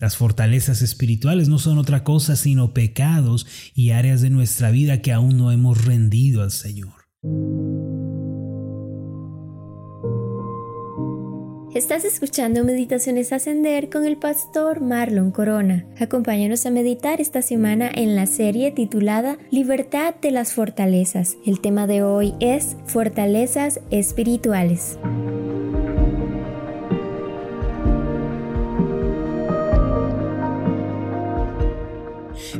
Las fortalezas espirituales no son otra cosa sino pecados y áreas de nuestra vida que aún no hemos rendido al Señor. Estás escuchando Meditaciones Ascender con el pastor Marlon Corona. Acompáñanos a meditar esta semana en la serie titulada Libertad de las Fortalezas. El tema de hoy es Fortalezas Espirituales.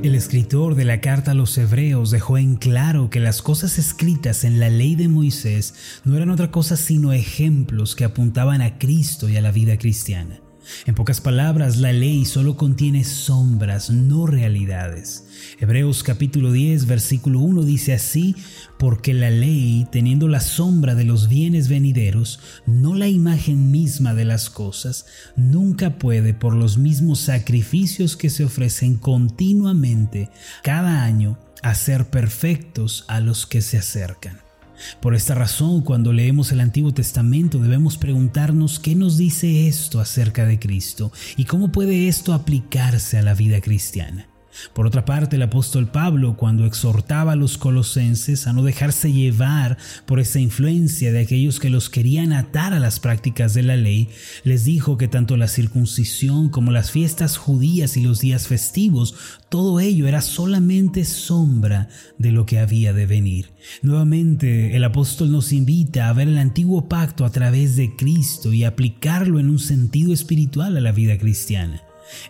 El escritor de la carta a los hebreos dejó en claro que las cosas escritas en la ley de Moisés no eran otra cosa sino ejemplos que apuntaban a Cristo y a la vida cristiana. En pocas palabras, la ley solo contiene sombras, no realidades. Hebreos capítulo 10, versículo 1 dice así, porque la ley, teniendo la sombra de los bienes venideros, no la imagen misma de las cosas, nunca puede, por los mismos sacrificios que se ofrecen continuamente cada año, hacer perfectos a los que se acercan. Por esta razón, cuando leemos el Antiguo Testamento debemos preguntarnos qué nos dice esto acerca de Cristo y cómo puede esto aplicarse a la vida cristiana. Por otra parte, el apóstol Pablo, cuando exhortaba a los colosenses a no dejarse llevar por esa influencia de aquellos que los querían atar a las prácticas de la ley, les dijo que tanto la circuncisión como las fiestas judías y los días festivos, todo ello era solamente sombra de lo que había de venir. Nuevamente, el apóstol nos invita a ver el antiguo pacto a través de Cristo y aplicarlo en un sentido espiritual a la vida cristiana.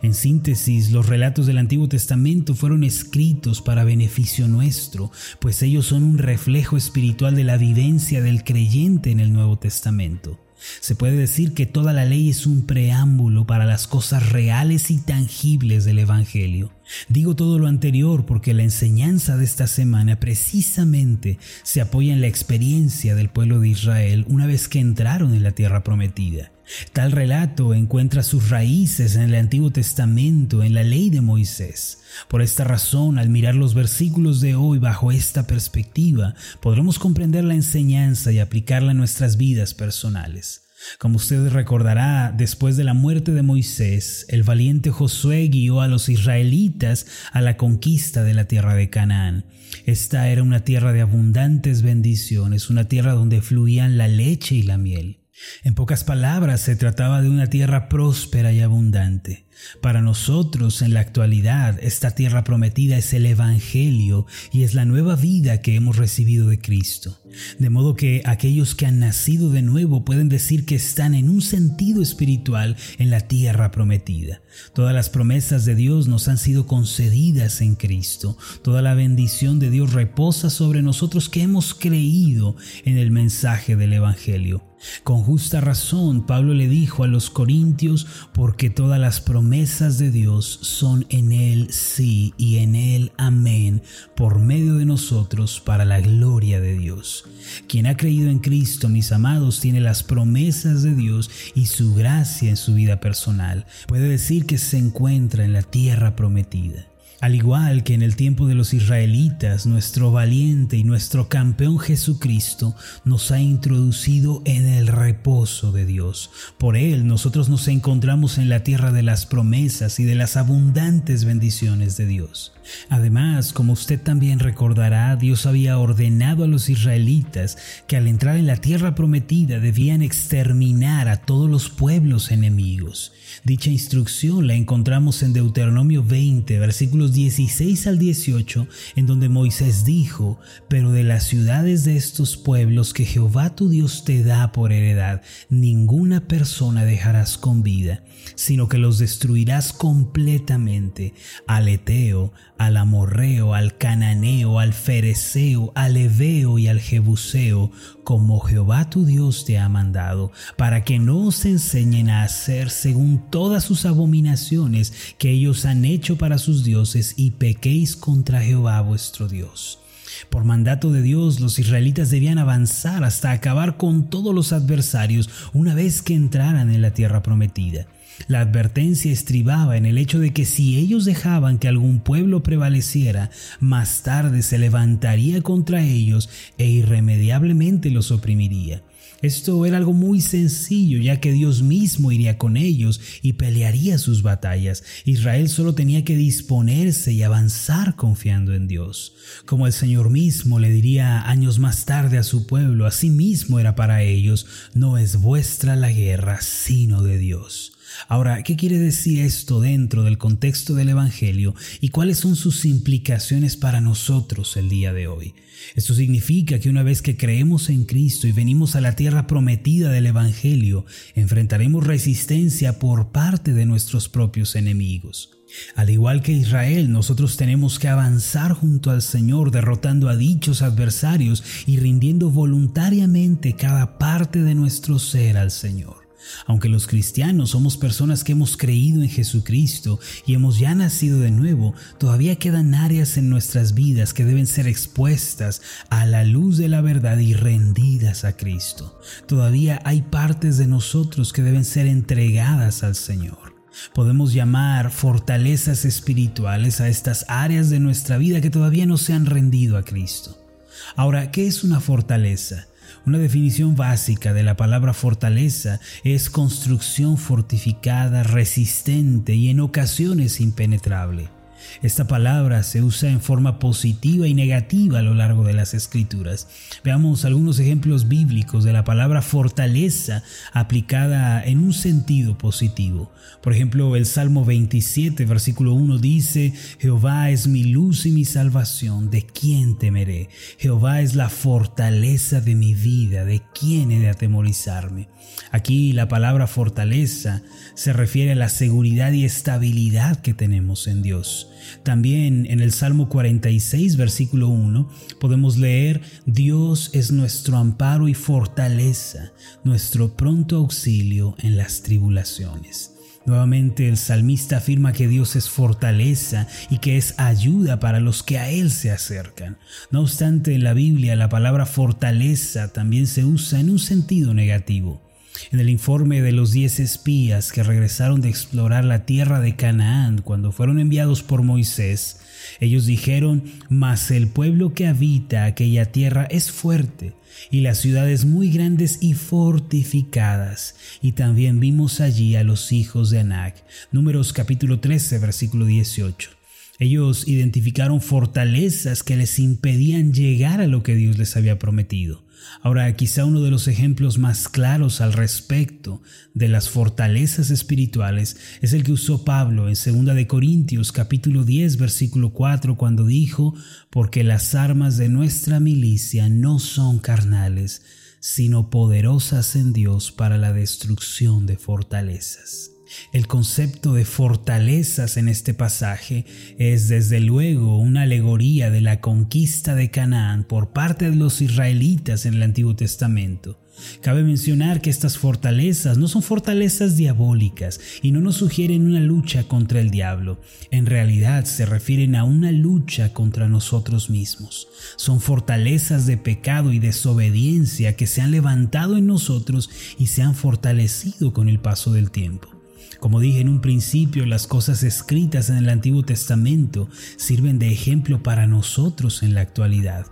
En síntesis, los relatos del Antiguo Testamento fueron escritos para beneficio nuestro, pues ellos son un reflejo espiritual de la vivencia del creyente en el Nuevo Testamento. Se puede decir que toda la ley es un preámbulo para las cosas reales y tangibles del Evangelio. Digo todo lo anterior porque la enseñanza de esta semana precisamente se apoya en la experiencia del pueblo de Israel una vez que entraron en la tierra prometida. Tal relato encuentra sus raíces en el Antiguo Testamento, en la ley de Moisés. Por esta razón, al mirar los versículos de hoy bajo esta perspectiva, podremos comprender la enseñanza y aplicarla a nuestras vidas personales. Como usted recordará, después de la muerte de Moisés, el valiente Josué guió a los israelitas a la conquista de la tierra de Canaán. Esta era una tierra de abundantes bendiciones, una tierra donde fluían la leche y la miel. En pocas palabras, se trataba de una tierra próspera y abundante. Para nosotros en la actualidad, esta tierra prometida es el Evangelio y es la nueva vida que hemos recibido de Cristo. De modo que aquellos que han nacido de nuevo pueden decir que están en un sentido espiritual en la tierra prometida. Todas las promesas de Dios nos han sido concedidas en Cristo. Toda la bendición de Dios reposa sobre nosotros que hemos creído en el mensaje del Evangelio. Con justa razón, Pablo le dijo a los corintios, porque todas las promesas de Dios son en Él sí y en Él amén, por medio de nosotros para la gloria de Dios. Quien ha creído en Cristo, mis amados, tiene las promesas de Dios y su gracia en su vida personal. Puede decir que se encuentra en la tierra prometida. Al igual que en el tiempo de los israelitas, nuestro valiente y nuestro campeón Jesucristo nos ha introducido en el reposo de Dios. Por Él nosotros nos encontramos en la tierra de las promesas y de las abundantes bendiciones de Dios. Además, como usted también recordará, Dios había ordenado a los israelitas que al entrar en la tierra prometida debían exterminar a todos los pueblos enemigos. Dicha instrucción la encontramos en Deuteronomio 20, versículos 16 al 18, en donde Moisés dijo, pero de las ciudades de estos pueblos que Jehová tu Dios te da por heredad, ninguna persona dejarás con vida, sino que los destruirás completamente, al Eteo, al Amorreo, al Cananeo, al Fereceo, al Eveo y al Jebuseo, como Jehová tu Dios te ha mandado, para que no os enseñen a hacer según todas sus abominaciones que ellos han hecho para sus dioses y pequéis contra Jehová vuestro Dios. Por mandato de Dios, los israelitas debían avanzar hasta acabar con todos los adversarios una vez que entraran en la tierra prometida. La advertencia estribaba en el hecho de que si ellos dejaban que algún pueblo prevaleciera, más tarde se levantaría contra ellos e irremediablemente los oprimiría. Esto era algo muy sencillo, ya que Dios mismo iría con ellos y pelearía sus batallas. Israel solo tenía que disponerse y avanzar confiando en Dios. Como el Señor mismo le diría años más tarde a su pueblo, así mismo era para ellos, no es vuestra la guerra, sino de Dios. Ahora, ¿qué quiere decir esto dentro del contexto del Evangelio y cuáles son sus implicaciones para nosotros el día de hoy? Esto significa que una vez que creemos en Cristo y venimos a la tierra prometida del Evangelio, enfrentaremos resistencia por parte de nuestros propios enemigos. Al igual que Israel, nosotros tenemos que avanzar junto al Señor, derrotando a dichos adversarios y rindiendo voluntariamente cada parte de nuestro ser al Señor. Aunque los cristianos somos personas que hemos creído en Jesucristo y hemos ya nacido de nuevo, todavía quedan áreas en nuestras vidas que deben ser expuestas a la luz de la verdad y rendidas a Cristo. Todavía hay partes de nosotros que deben ser entregadas al Señor. Podemos llamar fortalezas espirituales a estas áreas de nuestra vida que todavía no se han rendido a Cristo. Ahora, ¿qué es una fortaleza? Una definición básica de la palabra fortaleza es construcción fortificada, resistente y en ocasiones impenetrable. Esta palabra se usa en forma positiva y negativa a lo largo de las escrituras. Veamos algunos ejemplos bíblicos de la palabra fortaleza aplicada en un sentido positivo. Por ejemplo, el Salmo 27, versículo 1 dice, Jehová es mi luz y mi salvación, ¿de quién temeré? Jehová es la fortaleza de mi vida, ¿de quién he de atemorizarme? Aquí la palabra fortaleza se refiere a la seguridad y estabilidad que tenemos en Dios. También en el Salmo 46, versículo 1, podemos leer, Dios es nuestro amparo y fortaleza, nuestro pronto auxilio en las tribulaciones. Nuevamente el salmista afirma que Dios es fortaleza y que es ayuda para los que a Él se acercan. No obstante, en la Biblia la palabra fortaleza también se usa en un sentido negativo. En el informe de los diez espías que regresaron de explorar la tierra de Canaán cuando fueron enviados por Moisés, ellos dijeron, mas el pueblo que habita aquella tierra es fuerte y las ciudades muy grandes y fortificadas. Y también vimos allí a los hijos de Anac. Números capítulo 13, versículo 18. Ellos identificaron fortalezas que les impedían llegar a lo que Dios les había prometido. Ahora, quizá uno de los ejemplos más claros al respecto de las fortalezas espirituales es el que usó Pablo en 2 de Corintios capítulo 10 versículo 4 cuando dijo, porque las armas de nuestra milicia no son carnales, sino poderosas en Dios para la destrucción de fortalezas. El concepto de fortalezas en este pasaje es desde luego una alegoría de la conquista de Canaán por parte de los israelitas en el Antiguo Testamento. Cabe mencionar que estas fortalezas no son fortalezas diabólicas y no nos sugieren una lucha contra el diablo. En realidad se refieren a una lucha contra nosotros mismos. Son fortalezas de pecado y desobediencia que se han levantado en nosotros y se han fortalecido con el paso del tiempo. Como dije en un principio, las cosas escritas en el Antiguo Testamento sirven de ejemplo para nosotros en la actualidad.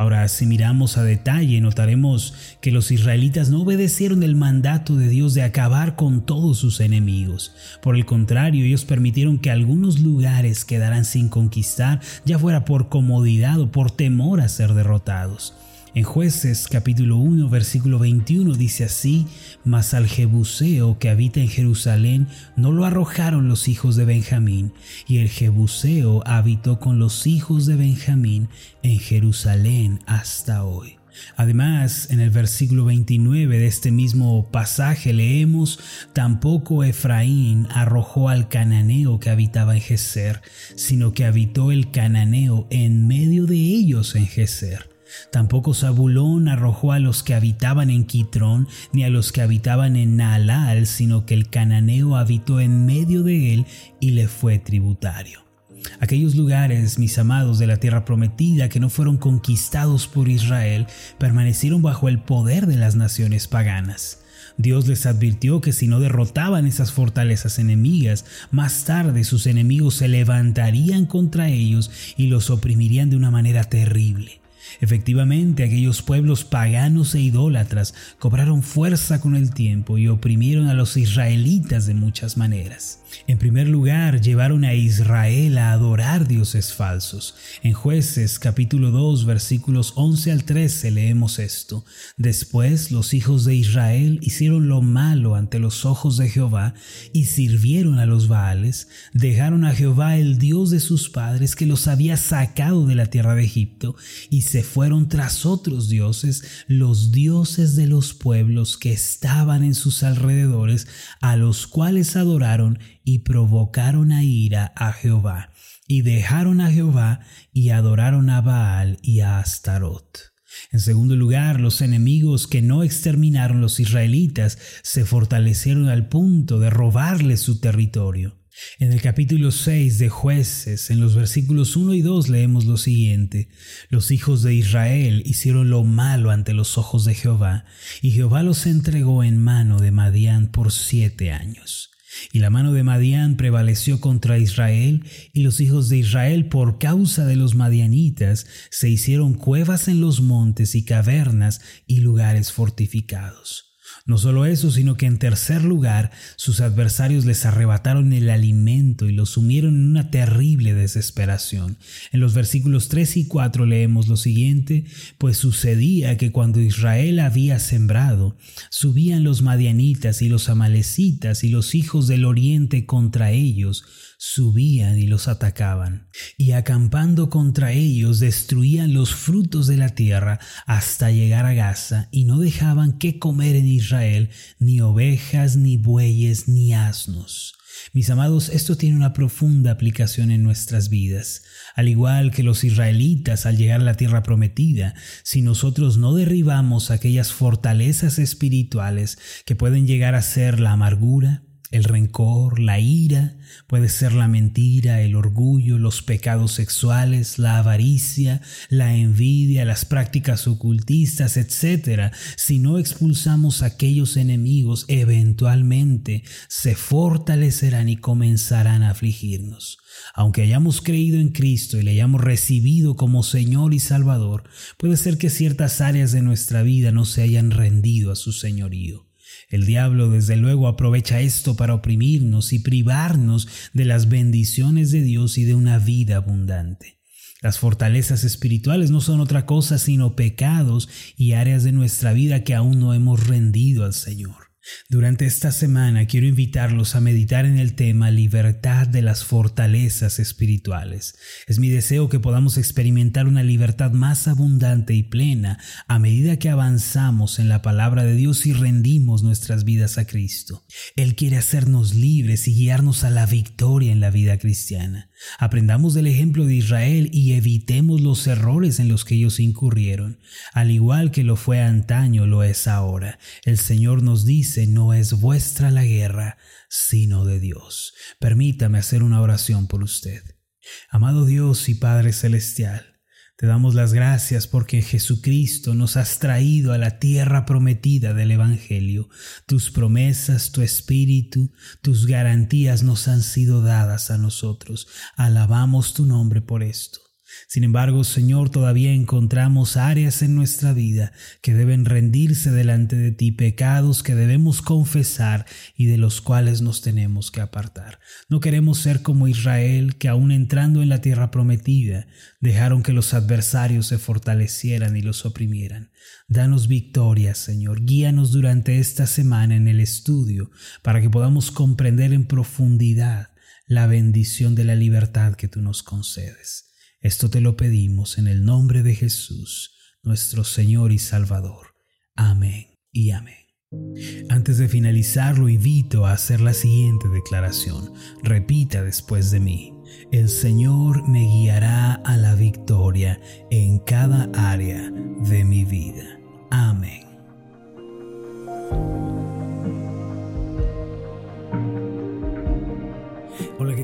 Ahora, si miramos a detalle, notaremos que los israelitas no obedecieron el mandato de Dios de acabar con todos sus enemigos. Por el contrario, ellos permitieron que algunos lugares quedaran sin conquistar, ya fuera por comodidad o por temor a ser derrotados. En jueces capítulo 1 versículo 21 dice así, mas al Jebuseo que habita en Jerusalén no lo arrojaron los hijos de Benjamín, y el Jebuseo habitó con los hijos de Benjamín en Jerusalén hasta hoy. Además, en el versículo 29 de este mismo pasaje leemos, tampoco Efraín arrojó al cananeo que habitaba en Geser, sino que habitó el cananeo en medio de ellos en Geser. Tampoco Zabulón arrojó a los que habitaban en Quitrón, ni a los que habitaban en Naalal, sino que el cananeo habitó en medio de él y le fue tributario. Aquellos lugares, mis amados, de la tierra prometida que no fueron conquistados por Israel, permanecieron bajo el poder de las naciones paganas. Dios les advirtió que si no derrotaban esas fortalezas enemigas, más tarde sus enemigos se levantarían contra ellos y los oprimirían de una manera terrible. Efectivamente, aquellos pueblos paganos e idólatras cobraron fuerza con el tiempo y oprimieron a los israelitas de muchas maneras. En primer lugar, llevaron a Israel a adorar dioses falsos. En jueces capítulo 2 versículos 11 al 13 leemos esto. Después los hijos de Israel hicieron lo malo ante los ojos de Jehová y sirvieron a los Baales, dejaron a Jehová el Dios de sus padres que los había sacado de la tierra de Egipto y se fueron tras otros dioses, los dioses de los pueblos que estaban en sus alrededores, a los cuales adoraron y provocaron a ira a Jehová, y dejaron a Jehová y adoraron a Baal y a Astarot. En segundo lugar, los enemigos que no exterminaron los israelitas se fortalecieron al punto de robarles su territorio. En el capítulo 6 de jueces, en los versículos 1 y 2 leemos lo siguiente, los hijos de Israel hicieron lo malo ante los ojos de Jehová, y Jehová los entregó en mano de Madián por siete años. Y la mano de Madián prevaleció contra Israel, y los hijos de Israel, por causa de los madianitas, se hicieron cuevas en los montes y cavernas y lugares fortificados. No solo eso, sino que en tercer lugar, sus adversarios les arrebataron el alimento y los sumieron en una terrible desesperación. En los versículos 3 y 4 leemos lo siguiente, pues sucedía que cuando Israel había sembrado, subían los madianitas y los amalecitas y los hijos del oriente contra ellos, subían y los atacaban, y acampando contra ellos destruían los frutos de la tierra hasta llegar a Gaza, y no dejaban que comer en Israel ni ovejas, ni bueyes, ni asnos. Mis amados, esto tiene una profunda aplicación en nuestras vidas. Al igual que los israelitas al llegar a la tierra prometida, si nosotros no derribamos aquellas fortalezas espirituales que pueden llegar a ser la amargura, el rencor, la ira, puede ser la mentira, el orgullo, los pecados sexuales, la avaricia, la envidia, las prácticas ocultistas, etc. Si no expulsamos a aquellos enemigos, eventualmente se fortalecerán y comenzarán a afligirnos. Aunque hayamos creído en Cristo y le hayamos recibido como Señor y Salvador, puede ser que ciertas áreas de nuestra vida no se hayan rendido a su señorío. El diablo desde luego aprovecha esto para oprimirnos y privarnos de las bendiciones de Dios y de una vida abundante. Las fortalezas espirituales no son otra cosa sino pecados y áreas de nuestra vida que aún no hemos rendido al Señor. Durante esta semana quiero invitarlos a meditar en el tema libertad de las fortalezas espirituales. Es mi deseo que podamos experimentar una libertad más abundante y plena a medida que avanzamos en la palabra de Dios y rendimos nuestras vidas a Cristo. Él quiere hacernos libres y guiarnos a la victoria en la vida cristiana. Aprendamos del ejemplo de Israel y evitemos los errores en los que ellos incurrieron. Al igual que lo fue antaño, lo es ahora. El Señor nos dice, no es vuestra la guerra, sino de Dios. Permítame hacer una oración por usted. Amado Dios y Padre Celestial, te damos las gracias porque Jesucristo nos has traído a la tierra prometida del Evangelio. Tus promesas, tu espíritu, tus garantías nos han sido dadas a nosotros. Alabamos tu nombre por esto. Sin embargo, Señor, todavía encontramos áreas en nuestra vida que deben rendirse delante de ti, pecados que debemos confesar y de los cuales nos tenemos que apartar. No queremos ser como Israel, que aun entrando en la tierra prometida, dejaron que los adversarios se fortalecieran y los oprimieran. Danos victoria, Señor. Guíanos durante esta semana en el estudio para que podamos comprender en profundidad la bendición de la libertad que tú nos concedes. Esto te lo pedimos en el nombre de Jesús, nuestro Señor y Salvador. Amén y amén. Antes de finalizar, lo invito a hacer la siguiente declaración. Repita después de mí. El Señor me guiará a la victoria en cada área de mi vida. Amén.